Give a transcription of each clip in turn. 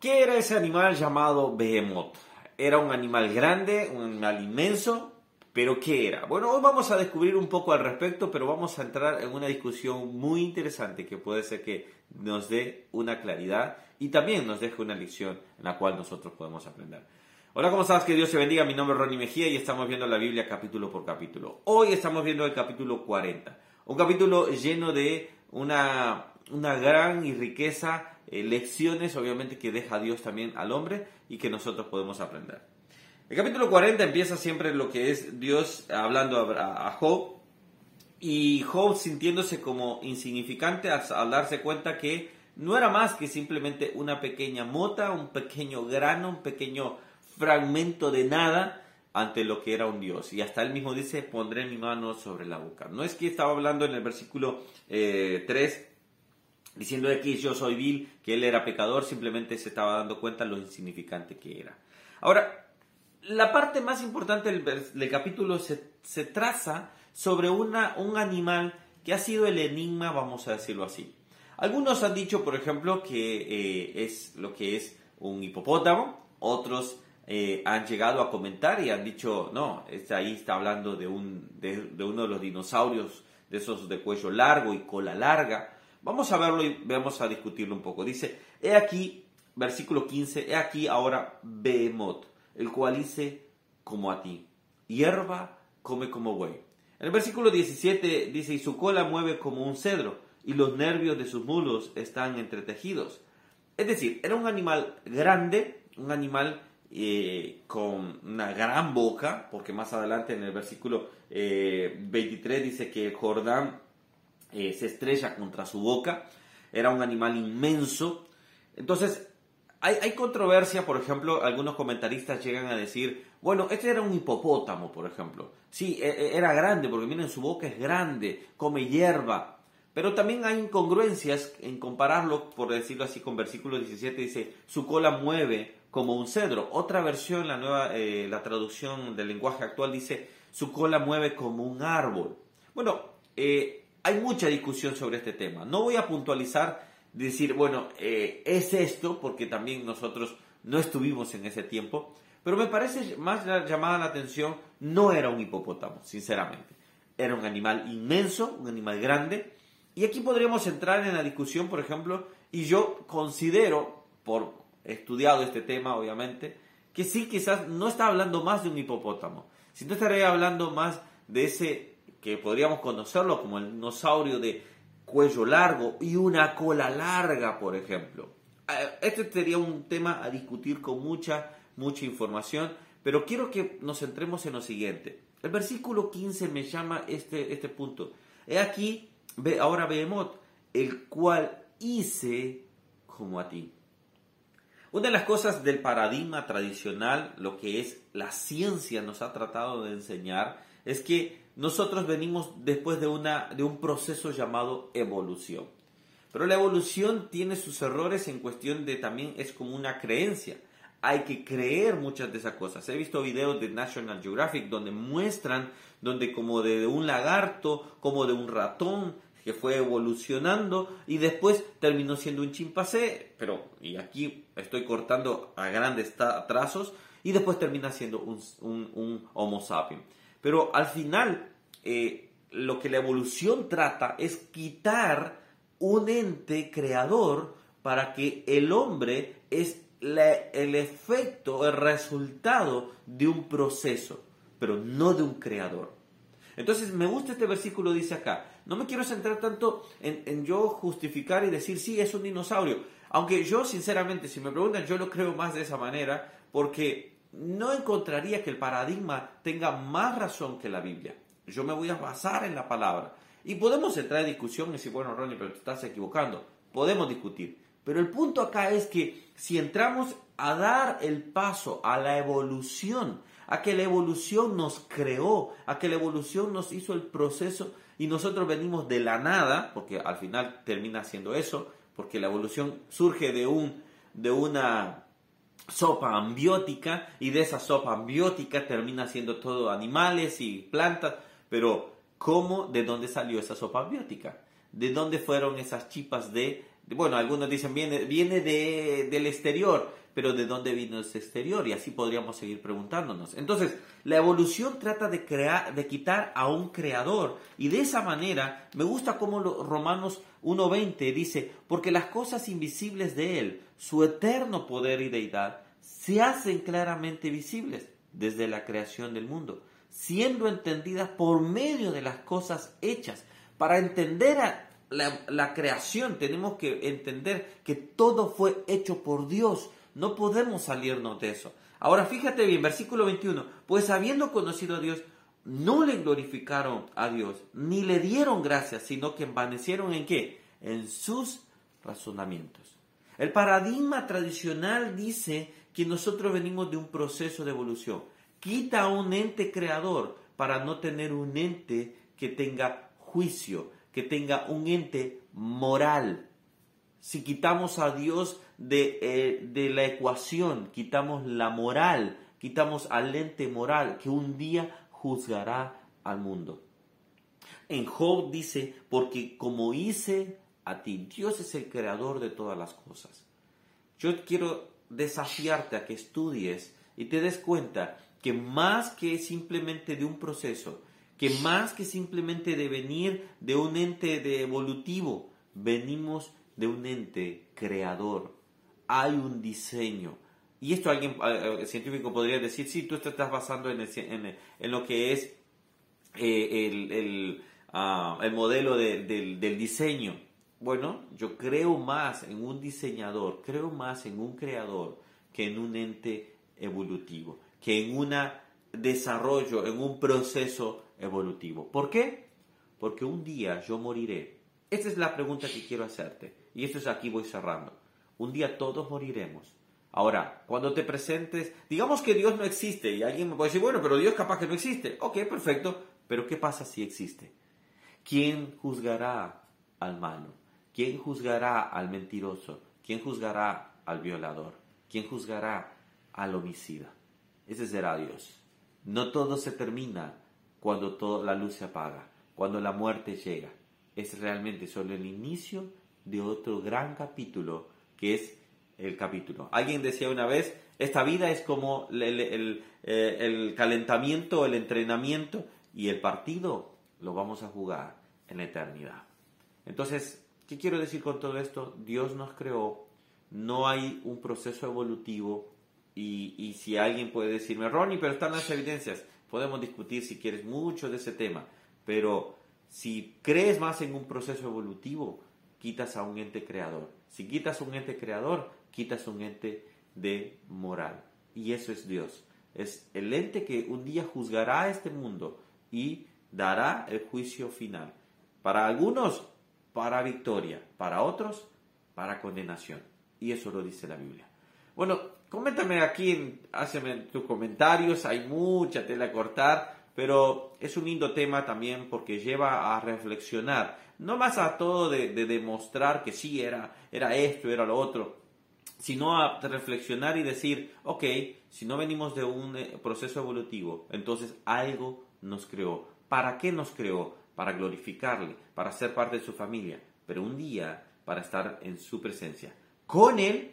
¿Qué era ese animal llamado Behemoth? Era un animal grande, un animal inmenso, pero ¿qué era? Bueno, hoy vamos a descubrir un poco al respecto, pero vamos a entrar en una discusión muy interesante que puede ser que nos dé una claridad y también nos deje una lección en la cual nosotros podemos aprender. Hola, ¿cómo estás? Que Dios te bendiga. Mi nombre es Ronnie Mejía y estamos viendo la Biblia capítulo por capítulo. Hoy estamos viendo el capítulo 40. Un capítulo lleno de una, una gran y riqueza lecciones, obviamente, que deja Dios también al hombre y que nosotros podemos aprender. El capítulo 40 empieza siempre lo que es Dios hablando a, Job y Job sintiéndose como insignificante al, darse cuenta que no era más que simplemente una pequeña mota, un pequeño grano, un pequeño fragmento de nada ante lo que era un Dios. Y hasta él mismo dice, pondré mi mano sobre la boca. No es que estaba hablando en el versículo 3 eh, diciendo que yo soy vil, que él era pecador, simplemente se estaba dando cuenta lo insignificante que era. Ahora, la parte más importante del, capítulo se, traza sobre una, un animal que ha sido el enigma, vamos a decirlo así. Algunos han dicho, por ejemplo, que eh, es lo que es un hipopótamo, otros eh, han llegado a comentar y han dicho, no, está ahí está hablando de, un, de uno de los dinosaurios, de esos de cuello largo y cola larga. Vamos a verlo y vamos a discutirlo un poco. Dice, he aquí, versículo 15, he aquí ahora Behemoth, el cual dice como a ti, hierba come como buey. En el versículo 17 dice, y su cola mueve como un cedro, y los nervios de sus mulos están entretejidos. Es decir, era un animal grande, un animal eh, con una gran boca, porque más adelante en el versículo 23 eh, dice que el Jordán eh, se estrella contra su boca, era un animal inmenso. Entonces, hay, controversia, por ejemplo, algunos comentaristas llegan a decir, bueno, este era un hipopótamo, por ejemplo. Sí, e, e, era grande, porque miren, su boca es grande, come hierba. Pero también hay incongruencias en compararlo, por decirlo así, con versículo 17, dice, su cola mueve como un cedro. Otra versión, la nueva, eh, la traducción del lenguaje actual dice, su cola mueve como un árbol. Bueno, eh, hay mucha discusión sobre este tema. No voy a puntualizar, decir, bueno, eh, es esto, porque también nosotros no estuvimos en ese tiempo, pero me parece más llamada la atención, no era un hipopótamo, sinceramente. Era un animal inmenso, un animal grande, y aquí podríamos entrar en la discusión, por ejemplo, y yo considero, por estudiado este tema, obviamente, que sí, quizás no está hablando más de un hipopótamo, sino estaría hablando más de ese que podríamos conocerlo como el dinosaurio de cuello largo y una cola larga, por ejemplo. Eh, este sería un tema a discutir con mucha, mucha información, pero quiero que nos centremos en lo siguiente. El versículo 15 me llama este, este punto. He aquí, ve, ahora Behemoth, el cual hice como a ti. Una de las cosas del paradigma tradicional, lo que es la ciencia nos ha tratado de enseñar, es que nosotros venimos después de, una, de un proceso llamado evolución. Pero la evolución tiene sus errores en cuestión de también es como una creencia. Hay que creer muchas de esas cosas. He visto videos de National Geographic donde muestran, donde como de un lagarto, como de un ratón, que fue evolucionando y después terminó siendo un chimpancé, pero, y aquí estoy cortando a grandes trazos, y después termina siendo un, un, un Homo sapiens. Pero al final, eh, lo que la evolución trata es quitar un ente creador para que el hombre es el efecto, el resultado de un proceso, pero no de un creador. Entonces me gusta este versículo, dice acá, no me quiero centrar tanto en, en, yo justificar y decir, sí, es un dinosaurio, aunque yo sinceramente, si me preguntan, yo lo creo más de esa manera, porque no encontraría que el paradigma tenga más razón que la Biblia. Yo me voy a basar en la palabra. Y podemos entrar en discusión y decir, bueno, Ronnie, pero te estás equivocando. Podemos discutir. Pero el punto acá es que si entramos a dar el paso a la evolución, a que la evolución nos creó, a que la evolución nos hizo el proceso y nosotros venimos de la nada, porque al final termina siendo eso, porque la evolución surge de un de una sopa ambiótica y de esa sopa ambiótica termina siendo todo animales y plantas, pero ¿cómo, de dónde salió esa sopa ambiótica? ¿De dónde fueron esas chipas de, bueno, algunos dicen viene, viene de, del exterior, pero ¿de dónde vino ese exterior? Y así podríamos seguir preguntándonos. Entonces, la evolución trata de, crear, de quitar a un creador. Y de esa manera, me gusta como Romanos 1.20 dice, porque las cosas invisibles de Él, su eterno poder y deidad, se hacen claramente visibles desde la creación del mundo, siendo entendidas por medio de las cosas hechas. Para entender la, la creación tenemos que entender que todo fue hecho por Dios no podemos salirnos de eso. Ahora fíjate bien, versículo 21, pues habiendo conocido a Dios, no le glorificaron a Dios, ni le dieron gracias, sino que envanecieron en qué? En sus razonamientos. El paradigma tradicional dice que nosotros venimos de un proceso de evolución. Quita un ente creador para no tener un ente que tenga juicio, que tenga un ente moral. Si quitamos a Dios eh, de, la ecuación, quitamos la moral, quitamos al ente moral que un día juzgará al mundo. En Job dice, porque como hice a ti, Dios es el creador de todas las cosas. Yo quiero desafiarte a que estudies y te des cuenta que más que simplemente de un proceso, que más que simplemente de venir de un ente evolutivo, venimos de un ente creador hay un diseño. Y esto alguien eh, científico podría decir, sí, tú estás basando en, en, lo que es eh, el, el, ah, el, modelo del, del diseño. Bueno, yo creo más en un diseñador, creo más en un creador que en un ente evolutivo, que en un desarrollo, en un proceso evolutivo. ¿Por qué? Porque un día yo moriré. Esta es la pregunta que quiero hacerte. Y esto es aquí voy cerrando. Un día todos moriremos. Ahora, cuando te presentes, digamos que Dios no existe y alguien me puede decir, bueno, pero Dios capaz que no existe. Ok, perfecto, pero ¿qué pasa si existe? ¿Quién juzgará al malo? ¿Quién juzgará al mentiroso? ¿Quién juzgará al violador? ¿Quién juzgará al homicida? Ese será Dios. No todo se termina cuando toda la luz se apaga, cuando la muerte llega. Es realmente solo el inicio de otro gran capítulo que es el capítulo. Alguien decía una vez, esta vida es como el, eh, calentamiento, el entrenamiento y el partido lo vamos a jugar en la eternidad. Entonces, ¿qué quiero decir con todo esto? Dios nos creó, no hay un proceso evolutivo y, si alguien puede decirme, Ronnie, pero están las evidencias, podemos discutir si quieres mucho de ese tema, pero si crees más en un proceso evolutivo, quitas a un ente creador. Si quitas un ente creador, quitas un ente de moral. Y eso es Dios. Es el ente que un día juzgará a este mundo y dará el juicio final. Para algunos, para victoria. Para otros, para condenación. Y eso lo dice la Biblia. Bueno, coméntame aquí, hazme tus comentarios. Hay mucha tela a cortar, pero es un lindo tema también porque lleva a reflexionar no más a todo de, demostrar que sí era, era esto, era lo otro, sino a reflexionar y decir, ok, si no venimos de un eh, proceso evolutivo, entonces algo nos creó. ¿Para qué nos creó? Para glorificarle, para ser parte de su familia, pero un día para estar en su presencia, con él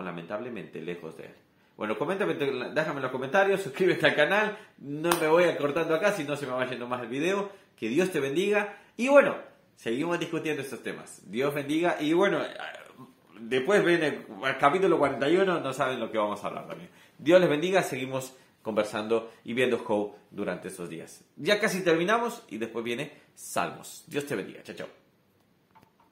o lamentablemente lejos de él. Bueno, coméntame, déjame en los comentarios, suscríbete al canal, no me voy acortando acá si no se me va yendo más el video. Que Dios te bendiga y bueno, seguimos discutiendo estos temas. Dios bendiga. Y bueno, después viene el capítulo 41, no saben lo que vamos a hablar también. Dios les bendiga, seguimos conversando y viendo Job durante estos días. Ya casi terminamos y después viene Salmos. Dios te bendiga. Chao, chao.